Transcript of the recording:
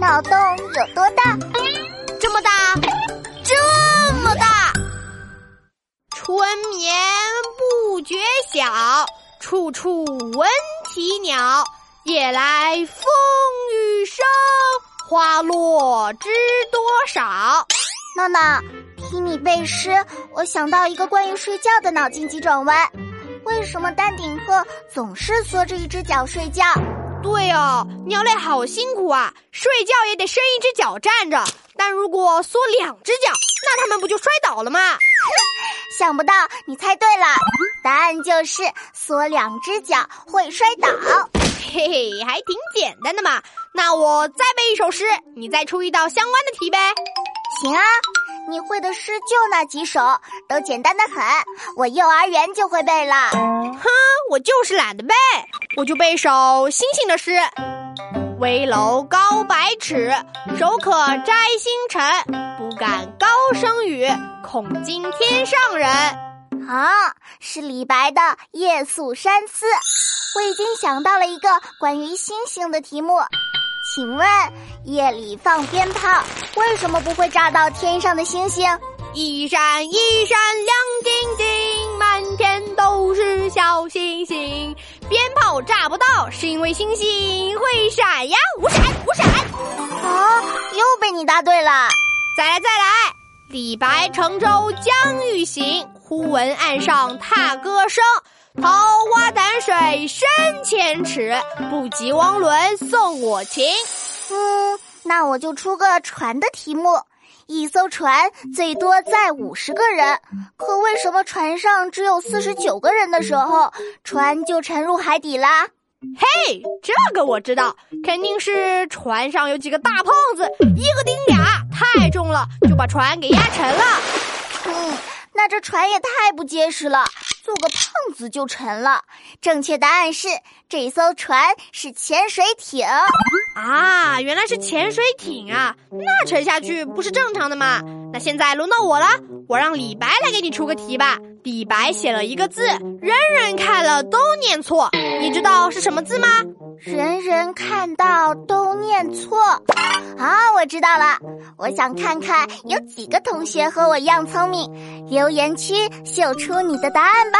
脑洞有多大？这么大，这么大。春眠不觉晓，处处闻啼鸟。夜来风雨声，花落知多少。闹闹，听你背诗，我想到一个关于睡觉的脑筋急转弯：为什么丹顶鹤总是缩着一只脚睡觉？对哦，鸟类好辛苦啊，睡觉也得伸一只脚站着。但如果缩两只脚，那它们不就摔倒了吗？想不到你猜对了，答案就是缩两只脚会摔倒。嘿嘿，还挺简单的嘛。那我再背一首诗，你再出一道相关的题呗。行啊，你会的诗就那几首，都简单的很，我幼儿园就会背了。哼，我就是懒得背，我就背首星星的诗：危楼高百尺，手可摘星辰。不敢高声语，恐惊天上人。啊，是李白的《夜宿山寺》。我已经想到了一个关于星星的题目，请问夜里放鞭炮为什么不会炸到天上的星星？一闪一闪炸不到，是因为星星会闪呀！五闪五闪。啊，又被你答对了！再来再来，李白乘舟将欲行，忽闻岸上踏歌声。桃花潭水深千尺，不及汪伦送我情。嗯，那我就出个船的题目：一艘船最多载五十个人，可为什么船上只有四十九个人的时候，船就沉入海底啦？嘿，这个我知道，肯定是船上有几个大胖子，一个顶俩，太重了，就把船给压沉了。嗯，那这船也太不结实了。做个胖子就沉了。正确答案是，这艘船是潜水艇啊！原来是潜水艇啊！那沉下去不是正常的吗？那现在轮到我了，我让李白来给你出个题吧。李白写了一个字，人人看了都念错，知道是什么字吗？人人看到都念错啊！我知道了，我想看看有几个同学和我一样聪明，留言区秀出你的答案吧。